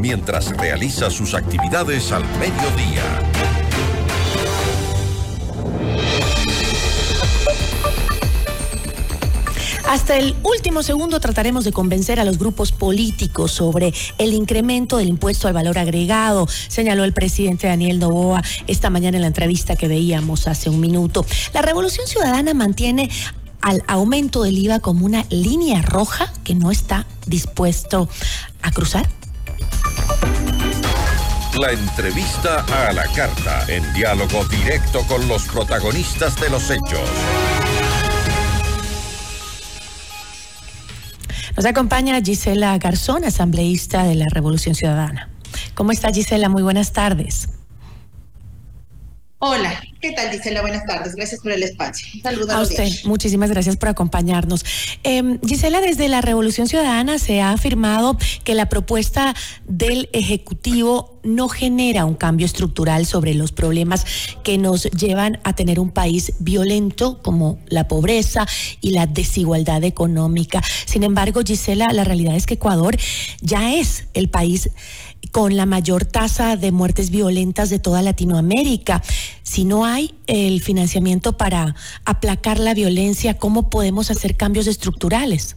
mientras realiza sus actividades al mediodía. Hasta el último segundo trataremos de convencer a los grupos políticos sobre el incremento del impuesto al valor agregado, señaló el presidente Daniel Novoa esta mañana en la entrevista que veíamos hace un minuto. La Revolución Ciudadana mantiene al aumento del IVA como una línea roja que no está dispuesto a cruzar. La entrevista a la carta, en diálogo directo con los protagonistas de los hechos. Nos acompaña Gisela Garzón, asambleísta de la Revolución Ciudadana. ¿Cómo está Gisela? Muy buenas tardes. Hola, ¿qué tal Gisela? Buenas tardes, gracias por el espacio. Un a, usted, muchísimas gracias por acompañarnos. Eh, Gisela, desde la Revolución Ciudadana se ha afirmado que la propuesta del Ejecutivo no genera un cambio estructural sobre los problemas que nos llevan a tener un país violento como la pobreza y la desigualdad económica. Sin embargo, Gisela, la realidad es que Ecuador ya es el país con la mayor tasa de muertes violentas de toda Latinoamérica. Si no hay el financiamiento para aplacar la violencia, ¿cómo podemos hacer cambios estructurales?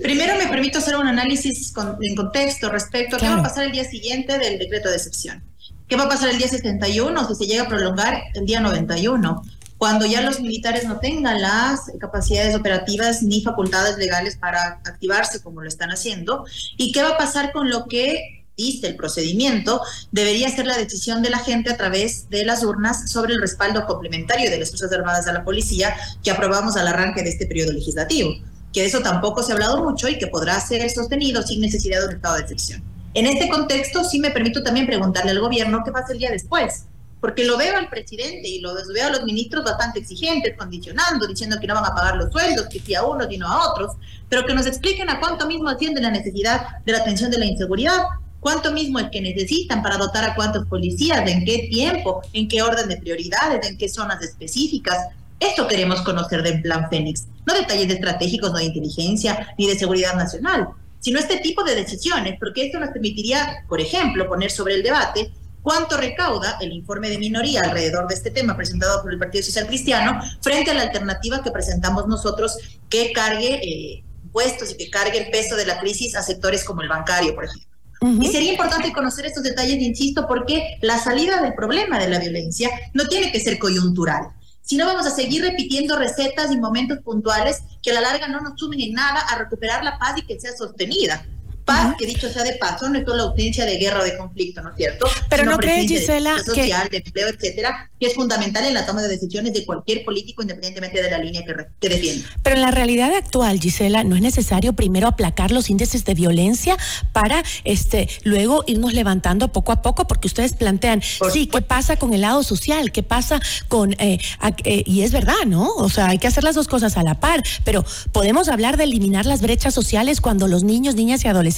Primero me permito hacer un análisis en contexto respecto a qué va a pasar el día siguiente del decreto de excepción. ¿Qué va a pasar el día 71 si se llega a prolongar el día 91? cuando ya los militares no tengan las capacidades operativas ni facultades legales para activarse como lo están haciendo, y qué va a pasar con lo que dice el procedimiento, debería ser la decisión de la gente a través de las urnas sobre el respaldo complementario de las Fuerzas Armadas a la policía que aprobamos al arranque de este periodo legislativo, que de eso tampoco se ha hablado mucho y que podrá ser sostenido sin necesidad de un estado de excepción. En este contexto, sí me permito también preguntarle al gobierno qué pasa el día después porque lo veo al presidente y lo veo a los ministros bastante exigentes, condicionando, diciendo que no van a pagar los sueldos, que sí a unos y no a otros, pero que nos expliquen a cuánto mismo atiende la necesidad de la atención de la inseguridad, cuánto mismo es que necesitan para dotar a cuántos policías, en qué tiempo, en qué orden de prioridades, en qué zonas específicas. Esto queremos conocer del Plan Fénix, no detalles estratégicos, no de inteligencia ni de seguridad nacional, sino este tipo de decisiones, porque esto nos permitiría, por ejemplo, poner sobre el debate cuánto recauda el informe de minoría alrededor de este tema presentado por el Partido Social Cristiano frente a la alternativa que presentamos nosotros que cargue eh, impuestos y que cargue el peso de la crisis a sectores como el bancario, por ejemplo. Y sería importante conocer estos detalles, insisto, porque la salida del problema de la violencia no tiene que ser coyuntural. Si no, vamos a seguir repitiendo recetas y momentos puntuales que a la larga no nos sumen en nada a recuperar la paz y que sea sostenida paz, que dicho sea de paso, no es solo la ausencia de guerra o de conflicto, ¿no es cierto? Pero no crees, Gisela, de social, de empleo, etcétera, que es fundamental en la toma de decisiones de cualquier político, independientemente de la línea que, que defienda. Pero en la realidad actual, Gisela, no es necesario primero aplacar los índices de violencia para este luego irnos levantando poco a poco, porque ustedes plantean, sí, ¿qué pasa con el lado social? ¿Qué pasa con eh, eh, y es verdad, ¿no? O sea, hay que hacer las dos cosas a la par, pero podemos hablar de eliminar las brechas sociales cuando los niños, niñas y adolescentes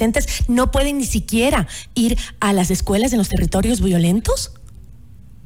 no pueden ni siquiera ir a las escuelas en los territorios violentos?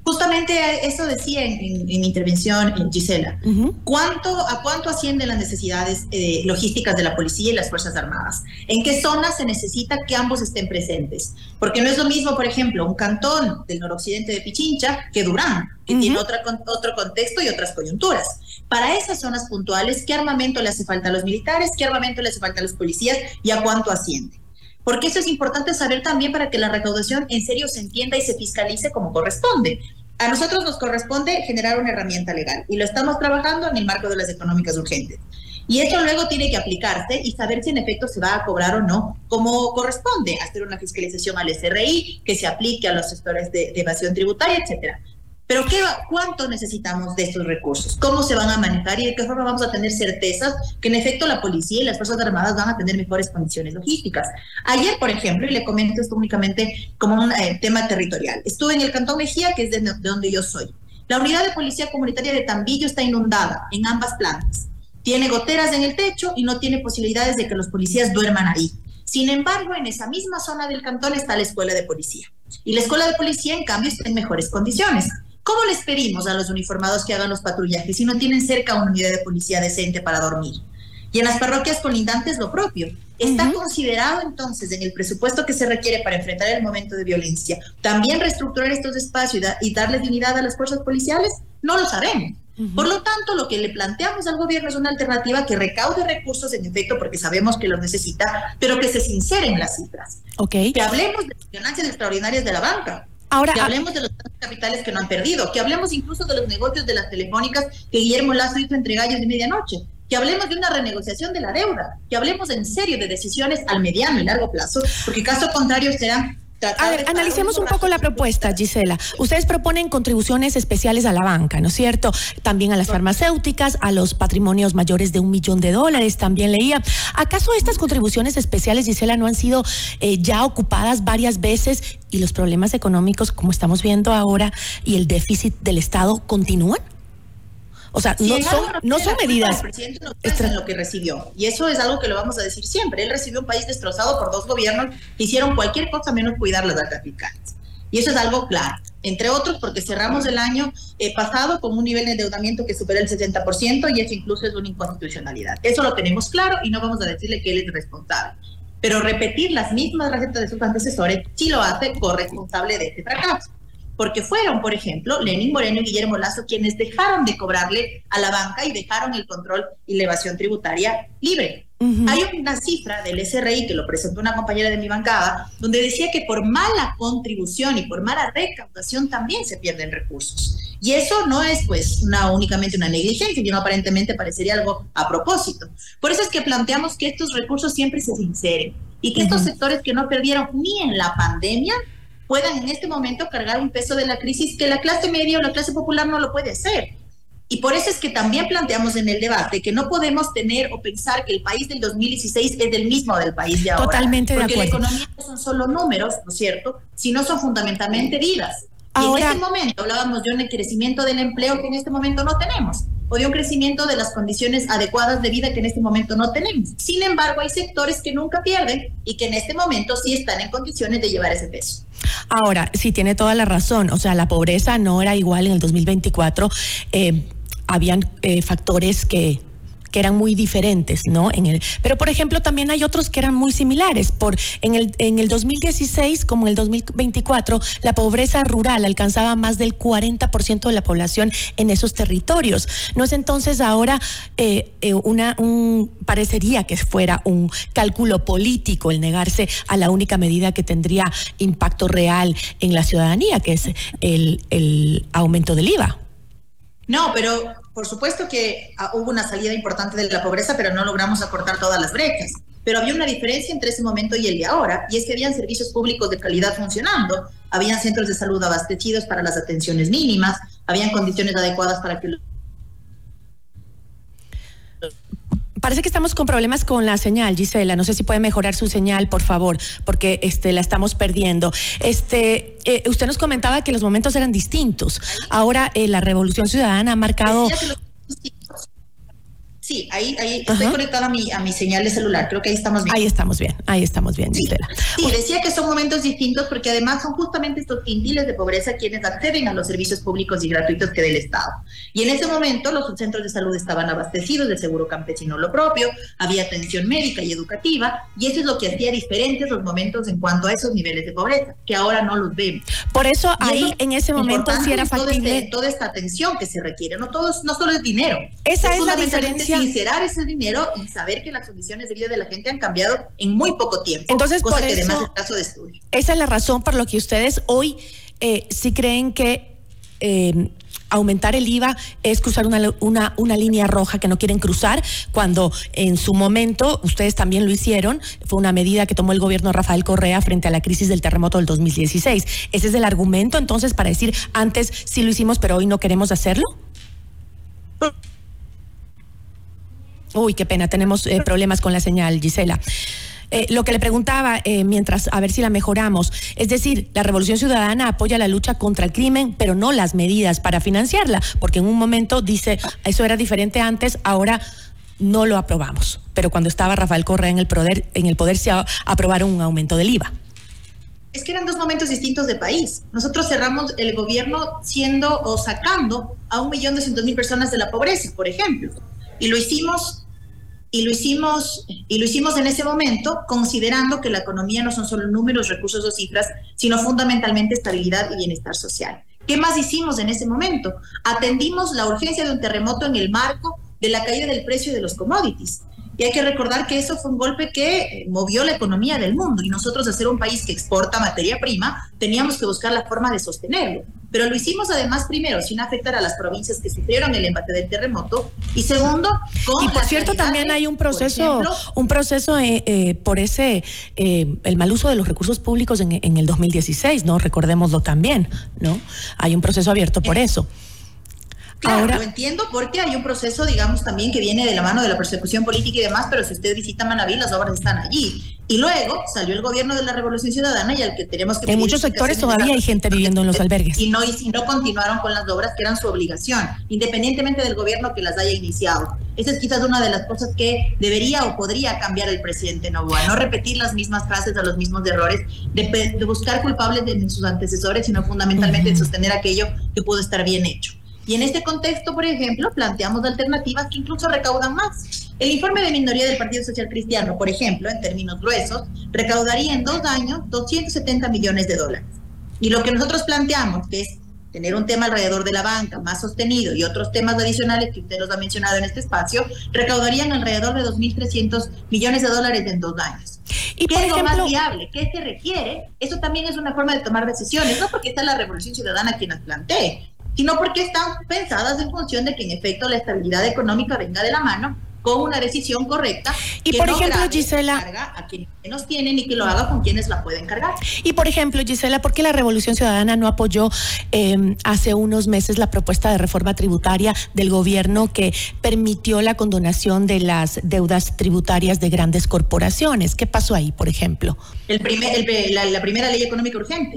Justamente eso decía en, mi intervención, Gisela. ¿Cuánto, ¿A cuánto ascienden las necesidades eh, logísticas de la policía y las Fuerzas Armadas? ¿En qué zonas se necesita que ambos estén presentes? Porque no es lo mismo, por ejemplo, un cantón del noroccidente de Pichincha que Durán, que tiene otra, otro contexto y otras coyunturas. Para esas zonas puntuales, ¿qué armamento le hace falta a los militares? ¿Qué armamento le hace falta a los policías? ¿Y a cuánto asciende? Porque eso es importante saber también para que la recaudación en serio se entienda y se fiscalice como corresponde. A nosotros nos corresponde generar una herramienta legal y lo estamos trabajando en el marco de las económicas urgentes. Y eso luego tiene que aplicarse y saber si en efecto se va a cobrar o no, como corresponde, hacer una fiscalización al SRI, que se aplique a los sectores de evasión tributaria, etcétera. Pero ¿qué, ¿cuánto necesitamos de estos recursos? ¿Cómo se van a manejar y de qué forma vamos a tener certezas que en efecto la policía y las Fuerzas Armadas van a tener mejores condiciones logísticas? Ayer, por ejemplo, y le comento esto únicamente como un eh, tema territorial, estuve en el Cantón Mejía, que es de, de donde yo soy. La unidad de policía comunitaria de Tambillo está inundada en ambas plantas. Tiene goteras en el techo y no tiene posibilidades de que los policías duerman ahí. Sin embargo, en esa misma zona del cantón está la escuela de policía. Y la escuela de policía, en cambio, está en mejores condiciones. ¿Cómo les pedimos a los uniformados que hagan los patrullajes si no tienen cerca una unidad de policía decente para dormir? Y en las parroquias colindantes lo propio. ¿Está considerado entonces en el presupuesto que se requiere para enfrentar el momento de violencia también reestructurar estos espacios y darle dignidad a las fuerzas policiales? No lo sabemos. Por lo tanto, lo que le planteamos al gobierno es una alternativa que recaude recursos en efecto, porque sabemos que los necesita, pero que se sincere en las cifras. Okay. Que hablemos de las ganancias extraordinarias de la banca. Ahora, que hablemos de los capitales que no han perdido, que hablemos incluso de los negocios de las telefónicas que Guillermo Lazo hizo entre gallos de medianoche, que hablemos de una renegociación de la deuda, que hablemos en serio de decisiones al mediano y largo plazo, porque caso contrario serán a ver, analicemos un poco la propuesta, Gisela. Ustedes proponen contribuciones especiales a la banca, ¿no es cierto? También a las farmacéuticas, a los patrimonios mayores de un millón de dólares, también leía. ¿Acaso estas contribuciones especiales, Gisela, no han sido eh, ya ocupadas varias veces y los problemas económicos, como estamos viendo ahora, y el déficit del Estado continúan? O sea, no, son, no son medidas. El presidente no en lo que recibió. Y eso es algo que lo vamos a decir siempre. Él recibió un país destrozado por dos gobiernos que hicieron cualquier cosa menos cuidar las arcas fiscales. Y eso es algo claro. Entre otros, porque cerramos el año eh, pasado con un nivel de endeudamiento que supera el 60% y eso incluso es una inconstitucionalidad. Eso lo tenemos claro y no vamos a decirle que él es responsable. Pero repetir las mismas recetas de sus antecesores sí lo hace corresponsable de este fracaso porque fueron, por ejemplo, Lenín Moreno y Guillermo Lazo quienes dejaron de cobrarle a la banca y dejaron el control y la evasión tributaria libre. Hay una cifra del SRI que lo presentó una compañera de mi bancada, donde decía que por mala contribución y por mala recaudación también se pierden recursos. Y eso no es pues una, únicamente una negligencia, sino aparentemente parecería algo a propósito. Por eso es que planteamos que estos recursos siempre se inseren y que estos sectores que no perdieron ni en la pandemia puedan en este momento cargar un peso de la crisis que la clase media o la clase popular no lo puede hacer. Y por eso es que también planteamos en el debate que no podemos tener o pensar que el país del 2016 es el mismo del país de ahora. Totalmente de acuerdo. Porque la economía no son solo números, ¿no es cierto? Sino son fundamentalmente vidas. Y en este momento hablábamos de un crecimiento del empleo que en este momento no tenemos o de un crecimiento de las condiciones adecuadas de vida que en este momento no tenemos. Sin embargo, hay sectores que nunca pierden y que en este momento sí están en condiciones de llevar ese peso. Ahora, sí tiene toda la razón, o sea, la pobreza no era igual en el 2024. Eh, habían eh, factores que que eran muy diferentes, ¿no? En el, pero por ejemplo también hay otros que eran muy similares. Por en el en el 2016 como en el 2024 la pobreza rural alcanzaba más del 40% de la población en esos territorios. No es entonces ahora eh, eh, una un parecería que fuera un cálculo político el negarse a la única medida que tendría impacto real en la ciudadanía, que es el, el aumento del IVA. No, pero por supuesto que ah, hubo una salida importante de la pobreza, pero no logramos acortar todas las brechas. Pero había una diferencia entre ese momento y el de ahora, y es que habían servicios públicos de calidad funcionando, habían centros de salud abastecidos para las atenciones mínimas, habían condiciones adecuadas para que Parece que estamos con problemas con la señal, Gisela. No sé si puede mejorar su señal, por favor, porque este, la estamos perdiendo. Este, eh, usted nos comentaba que los momentos eran distintos. Ahora eh, la Revolución Ciudadana ha marcado Sí, ahí, ahí estoy conectada a mi, a mi señal de celular. Creo que ahí estamos bien. Ahí estamos bien, ahí estamos bien, sí. Sí, decía que son momentos distintos porque además son justamente estos quintiles de pobreza quienes acceden a los servicios públicos y gratuitos que del Estado. Y en ese momento los centros de salud estaban abastecidos de seguro campesino lo propio, había atención médica y educativa, y eso es lo que hacía diferentes los momentos en cuanto a esos niveles de pobreza, que ahora no los vemos. Por eso ahí en ese momento sí era factible. Este, toda esta atención que se requiere, no, todos, no solo es dinero. Esa es, la diferencia sincerar ese dinero y saber que las condiciones de vida de la gente han cambiado en muy poco tiempo. Entonces, cosa por que eso, además es caso de estudio. Esa es la razón por lo que ustedes hoy eh, sí creen que eh, aumentar el IVA es cruzar una, una, una, línea roja que no quieren cruzar, cuando en su momento ustedes también lo hicieron, fue una medida que tomó el gobierno de Rafael Correa frente a la crisis del terremoto del 2016. ¿Ese es el argumento entonces para decir antes sí lo hicimos pero hoy no queremos hacerlo? Uy, qué pena, tenemos eh, problemas con la señal, Gisela. Eh, lo que le preguntaba, eh, mientras a ver si la mejoramos, es decir, la Revolución Ciudadana apoya la lucha contra el crimen, pero no las medidas para financiarla, porque en un momento dice, eso era diferente antes, ahora no lo aprobamos. Pero cuando estaba Rafael Correa en el poder, en el poder se aprobaron un aumento del IVA. Es que eran dos momentos distintos de país. Nosotros cerramos el gobierno siendo o sacando a un millón doscientos mil personas de la pobreza, por ejemplo. Y lo hicimos y lo hicimos y lo hicimos en ese momento considerando que la economía no son solo números, recursos o cifras, sino fundamentalmente estabilidad y bienestar social. ¿Qué más hicimos en ese momento? Atendimos la urgencia de un terremoto en el marco de la caída del precio de los commodities. Y hay que recordar que eso fue un golpe que eh, movió la economía del mundo y nosotros, de ser un país que exporta materia prima, teníamos que buscar la forma de sostenerlo. Pero lo hicimos además, primero, sin afectar a las provincias que sufrieron el embate del terremoto y segundo, con... Y por cierto, también hay un proceso, un proceso eh, eh, por ese, el mal uso de los recursos públicos en, en el 2016, ¿no? Recordémoslo también, ¿no? Hay un proceso abierto por eso. Claro, lo entiendo porque hay un proceso, digamos, también que viene de la mano de la persecución política y demás, pero si usted visita Manaví, las obras están allí. Y luego salió el gobierno de la Revolución Ciudadana y al que tenemos que... En muchos sectores todavía hay gente viviendo en los albergues. Y no, y no continuaron con las obras que eran su obligación, independientemente del gobierno que las haya iniciado. Esa es quizás una de las cosas que debería o podría cambiar el presidente Novoa, no repetir las mismas frases o los mismos errores, de, buscar culpables de sus antecesores, sino fundamentalmente de sostener aquello que pudo estar bien hecho. Y en este contexto, por ejemplo, planteamos alternativas que incluso recaudan más. El informe de minoría del Partido Social Cristiano, por ejemplo, en términos gruesos, recaudaría en dos años 270 millones de dólares. Y lo que nosotros planteamos, que es tener un tema alrededor de la banca más sostenido y otros temas adicionales que usted los ha mencionado en este espacio, recaudarían alrededor de 2.300 millones de dólares en dos años. ¿Y ¿Qué es lo más viable? ¿Qué se requiere? Eso también es una forma de tomar decisiones, no porque está la revolución ciudadana quien las plantee, sino porque están pensadas en función de que en efecto la estabilidad económica venga de la mano con una decisión correcta. Y por ejemplo, Gisela. A quienes nos tienen y que lo haga con quienes la pueden cargar. Y por ejemplo, Gisela, ¿por qué la Revolución Ciudadana no apoyó em, hace unos meses la propuesta de reforma tributaria del gobierno que permitió la condonación de las deudas tributarias de grandes corporaciones? ¿Qué pasó ahí, por ejemplo? El primer, la, primera ley económica urgente.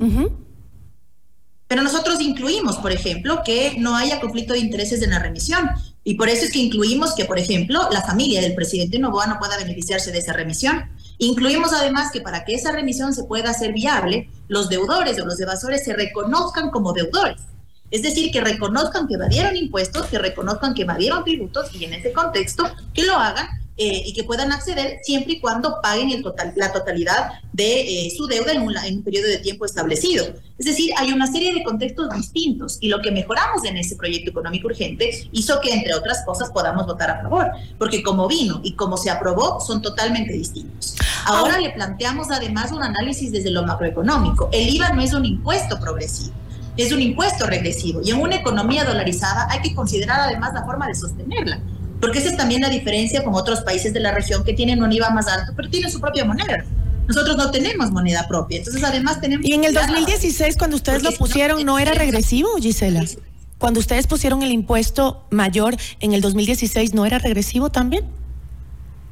Pero nosotros incluimos, por ejemplo, que no haya conflicto de intereses en la remisión. Y por eso es que incluimos que, por ejemplo, la familia del presidente Novoa no pueda beneficiarse de esa remisión. Incluimos además que para que esa remisión se pueda hacer viable, los deudores o los evasores se reconozcan como deudores. Es decir, que reconozcan que evadieron impuestos, que reconozcan que evadieron tributos y en ese contexto que lo hagan eh, y que puedan acceder siempre y cuando paguen el total, la totalidad de eh, su deuda en un, en un, periodo de tiempo establecido. Es decir, hay una serie de contextos distintos y lo que mejoramos en ese proyecto económico urgente hizo que, entre otras cosas, podamos votar a favor, porque como vino y como se aprobó son totalmente distintos. Ahora le planteamos además un análisis desde lo macroeconómico. El IVA no es un impuesto progresivo es un impuesto regresivo y en una economía dolarizada hay que considerar además la forma de sostenerla porque esa es también la diferencia con otros países de la región que tienen un IVA más alto, pero tienen su propia moneda. Nosotros no tenemos moneda propia, entonces además tenemos... Y en el 2016, cuando ustedes lo pusieron, ¿no era regresivo, Gisela? Cuando ustedes pusieron el impuesto mayor en el 2016, ¿no era regresivo también?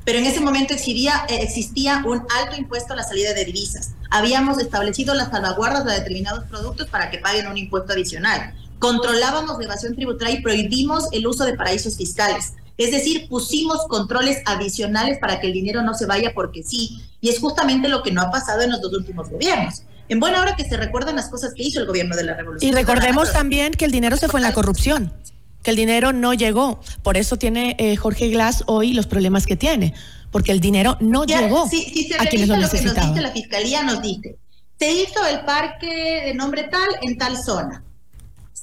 Pero en ese momento existía, existía un alto impuesto a la salida de divisas. Habíamos establecido las salvaguardas de determinados productos para que paguen un impuesto adicional. Controlábamos la evasión tributaria y prohibimos el uso de paraísos fiscales. Es decir, pusimos controles adicionales para que el dinero no se vaya porque sí. Y es justamente lo que no ha pasado en los dos últimos gobiernos. En buena hora que se recuerdan las cosas que hizo el gobierno de la revolución. Y recordemos también que el dinero se fue en la corrupción, que el dinero no llegó. Por eso tiene eh, Jorge Glass hoy los problemas que tiene, porque el dinero no llegó si se a quienes lo, lo que nos dice la fiscalía, nos dice, se hizo el parque de nombre tal en tal zona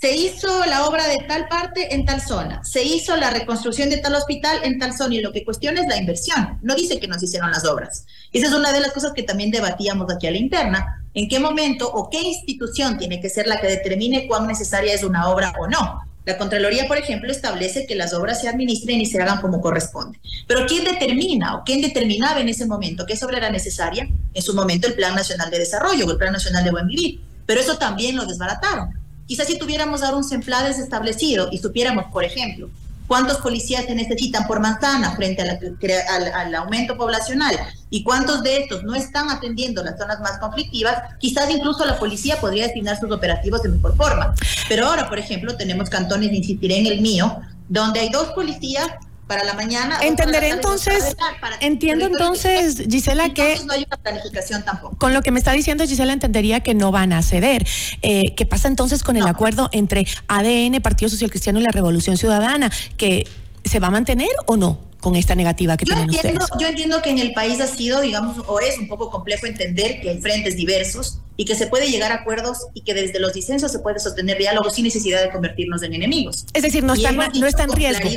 se hizo la obra de tal parte en tal zona, se hizo la reconstrucción de tal hospital en tal zona y lo que cuestiona es la inversión, no dice que no se hicieron las obras. Esa es una de las cosas que también debatíamos aquí a la interna, en qué momento o qué institución tiene que ser la que determine cuán necesaria es una obra o no. La Contraloría, por ejemplo, establece que las obras se administren y se hagan como corresponde. Pero ¿quién determina o quién determinaba en ese momento qué obra era necesaria? En su momento el Plan Nacional de Desarrollo o el Plan Nacional de Buen Vivir. Pero eso también lo desbarataron. Quizás si tuviéramos ahora un SEMPLADES establecido y supiéramos, por ejemplo, cuántos policías se necesitan por manzana frente al, aumento poblacional y cuántos de estos no están atendiendo las zonas más conflictivas, quizás incluso la policía podría destinar sus operativos de mejor forma. Pero ahora, por ejemplo, tenemos cantones, insistiré en el mío, donde hay dos policías para la mañana. Entenderé entonces, entiendo entonces, Gisela, que... No hay una planificación tampoco. Con lo que me está diciendo Gisela, entendería que no van a ceder. Eh, ¿Qué pasa entonces con el acuerdo entre ADN, Partido Social Cristiano y la Revolución Ciudadana? ¿Que se va a mantener o no? con esta negativa que tienen entiendo, ustedes. Yo entiendo que en el país ha sido, digamos, o es un poco complejo entender que hay frentes diversos y que se puede llegar a acuerdos y que desde los disensos se puede sostener diálogos sin necesidad de convertirnos en enemigos. Es decir, no está, no está en riesgo.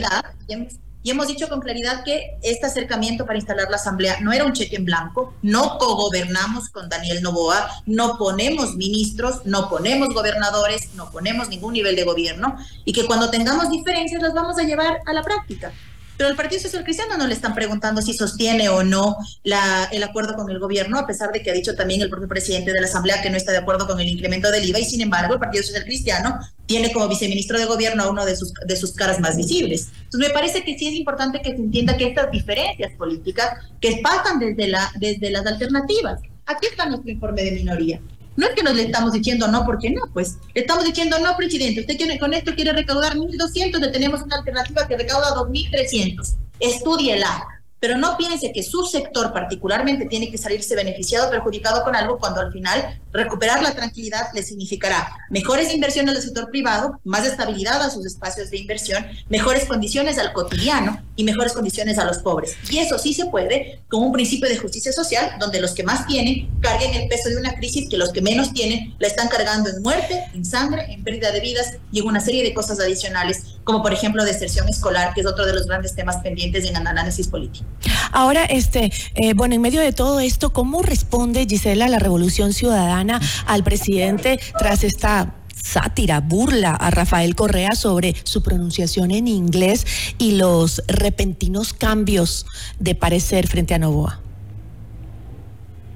Y hemos dicho con claridad que este acercamiento para instalar la Asamblea no era un cheque en blanco, no cogobernamos con Daniel Novoa, no ponemos ministros, no ponemos gobernadores, no ponemos ningún nivel de gobierno y que cuando tengamos diferencias las vamos a llevar a la práctica. Pero al Partido Social Cristiano no le están preguntando si sostiene o no la, el acuerdo con el gobierno, a pesar de que ha dicho también el propio presidente de la Asamblea que no está de acuerdo con el incremento del IVA y sin embargo el Partido Social Cristiano tiene como viceministro de gobierno a uno de sus, de sus caras más visibles. Entonces me parece que sí es importante que se entienda que estas diferencias políticas que pasan desde, la, desde las alternativas. Aquí está nuestro informe de minoría. No es que nos le estamos diciendo no, porque no, pues le estamos diciendo no, presidente. Usted quiere, con esto quiere recaudar 1.200, le tenemos una alternativa que recauda 2.300. Estúdiela pero no piense que su sector particularmente tiene que salirse beneficiado, perjudicado con algo, cuando al final recuperar la tranquilidad le significará mejores inversiones del sector privado, más estabilidad a sus espacios de inversión, mejores condiciones al cotidiano y mejores condiciones a los pobres. Y eso sí se puede con un principio de justicia social, donde los que más tienen carguen el peso de una crisis que los que menos tienen la están cargando en muerte, en sangre, en pérdida de vidas y en una serie de cosas adicionales, como por ejemplo deserción escolar, que es otro de los grandes temas pendientes en el análisis político. Ahora, este, eh, bueno, en medio de todo esto, ¿cómo responde Gisela la Revolución Ciudadana al presidente tras esta sátira, burla a Rafael Correa sobre su pronunciación en inglés y los repentinos cambios de parecer frente a Novoa?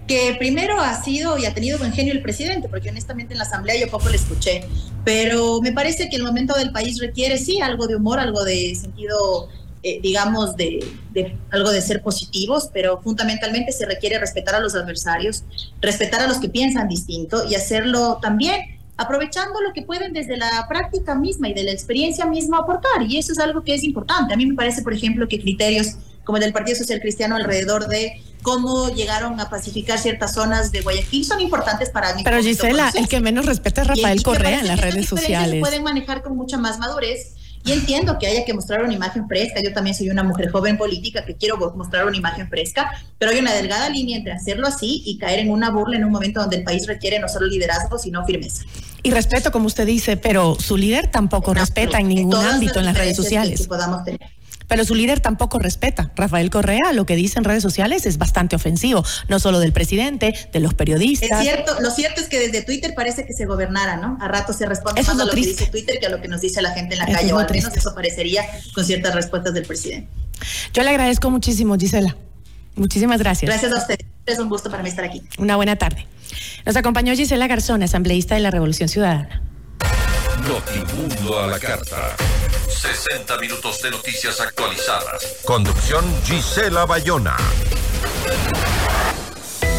que primero ha sido y ha tenido buen genio el presidente, porque honestamente en la asamblea yo poco le escuché, pero me parece que el momento del país requiere sí algo de humor, algo de sentido eh, digamos, de, algo de ser positivos, pero fundamentalmente se requiere respetar a los adversarios, respetar a los que piensan distinto y hacerlo también aprovechando lo que pueden desde la práctica misma y de la experiencia misma aportar. Y eso es algo que es importante. A mí me parece, por ejemplo, que criterios como el del Partido Social Cristiano alrededor de cómo llegaron a pacificar ciertas zonas de Guayaquil son importantes para mí. Pero Gisela, el que menos respeta es Rafael Correa en las redes sociales. Se pueden manejar con mucha más madurez y entiendo que haya que mostrar una imagen fresca. Yo también soy una mujer joven política que quiero mostrar una imagen fresca, pero hay una delgada línea entre hacerlo así y caer en una burla en un momento donde el país requiere no solo liderazgo, sino firmeza. Y respeto, como usted dice, pero su líder tampoco respeta en ningún ámbito en las redes sociales. Que podamos tener. Pero su líder tampoco respeta. Rafael Correa, lo que dice en redes sociales es bastante ofensivo, no solo del presidente, de los periodistas. Es cierto, lo cierto es que desde Twitter parece que se gobernara, ¿no? A rato se responde más a lo que dice Twitter que a lo que nos dice la gente en la calle, o al menos eso parecería con ciertas respuestas del presidente. Yo le agradezco muchísimo, Gisela. Muchísimas gracias. Gracias a usted. Es un gusto para mí estar aquí. Una buena tarde. Nos acompañó Gisela Garzón, asambleísta de la Revolución Ciudadana. Notimundo a la carta. 60 minutos de noticias actualizadas. Conducción Gisela Bayona.